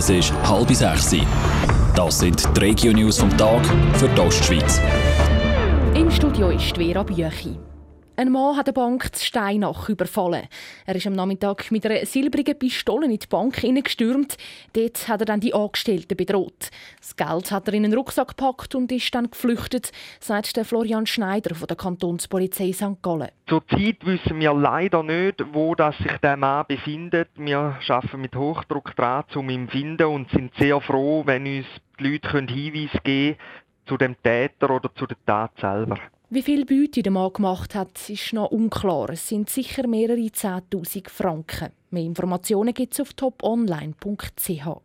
Es ist halb sechs. Das sind die Regio-News vom Tag für die Ostschweiz. Im Studio ist Vera Büchi. Ein Mann hat eine Bank zu Steinach überfallen. Er ist am Nachmittag mit einer silbrigen Pistole in die Bank hineingestürmt. Dort hat er dann die Angestellten bedroht. Das Geld hat er in einen Rucksack gepackt und ist dann geflüchtet, sagt Florian Schneider von der Kantonspolizei St. Gallen. Zurzeit wissen wir leider nicht, wo das sich der Mann befindet. Wir arbeiten mit Hochdruck dran, um ihn zu finden und sind sehr froh, wenn uns die Leute Hinweise geben können zu dem Täter oder zu der Tat selber. Wie viel Beute der Mann gemacht hat, ist noch unklar. Es sind sicher mehrere 10.000 Franken. Mehr Informationen gibt es auf toponline.ch.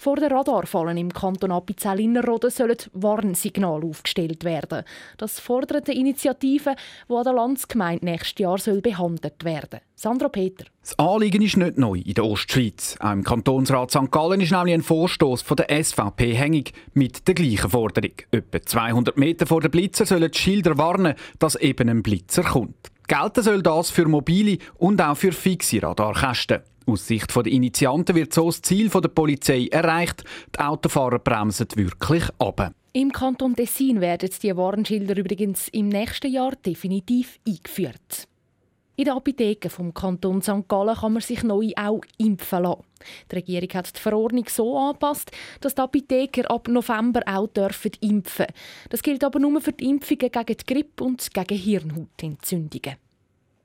Vor den Radarfallen im Kanton Appenzell-Innerrhoden sollen Warnsignale aufgestellt werden. Das fordert eine Initiative, die an der Landsgemeinde nächstes Jahr soll behandelt werden Sandra Peter. Das Anliegen ist nicht neu in der Ostschweiz. Auch im Kantonsrat St. Gallen ist nämlich ein Vorstoß von der SVP hängig mit der gleichen Forderung. Etwa 200 Meter vor dem Blitzer sollen die Schilder warnen, dass eben ein Blitzer kommt. Gelten soll das für mobile und auch für fixe Radarkästen. Aus Sicht der Initianten wird so das Ziel der Polizei erreicht. Die Autofahrer bremsen wirklich ab. Im Kanton Tessin werden die Warnschilder übrigens im nächsten Jahr definitiv eingeführt. In den Apotheken vom Kanton St. Gallen kann man sich neu auch impfen lassen. Die Regierung hat die Verordnung so angepasst, dass die Apotheker ab November auch dürfen impfen Das gilt aber nur für die Impfungen gegen die Grippe und gegen Hirnhautentzündungen.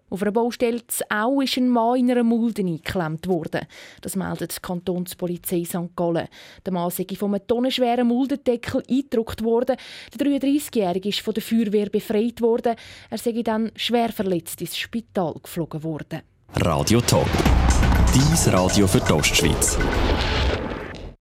Auf einer Baustelle Au ist ein Mann in einer Mulde eingeklemmt worden. Das meldet die Kantonspolizei St. Gallen. Der Mann sei von einem tonnenschweren Muldendeckel eingedruckt worden. Der 33-Jährige ist von der Feuerwehr befreit worden. Er sei dann schwer verletzt ins Spital geflogen worden. Radio Top. Dies Radio für die Ostschweiz.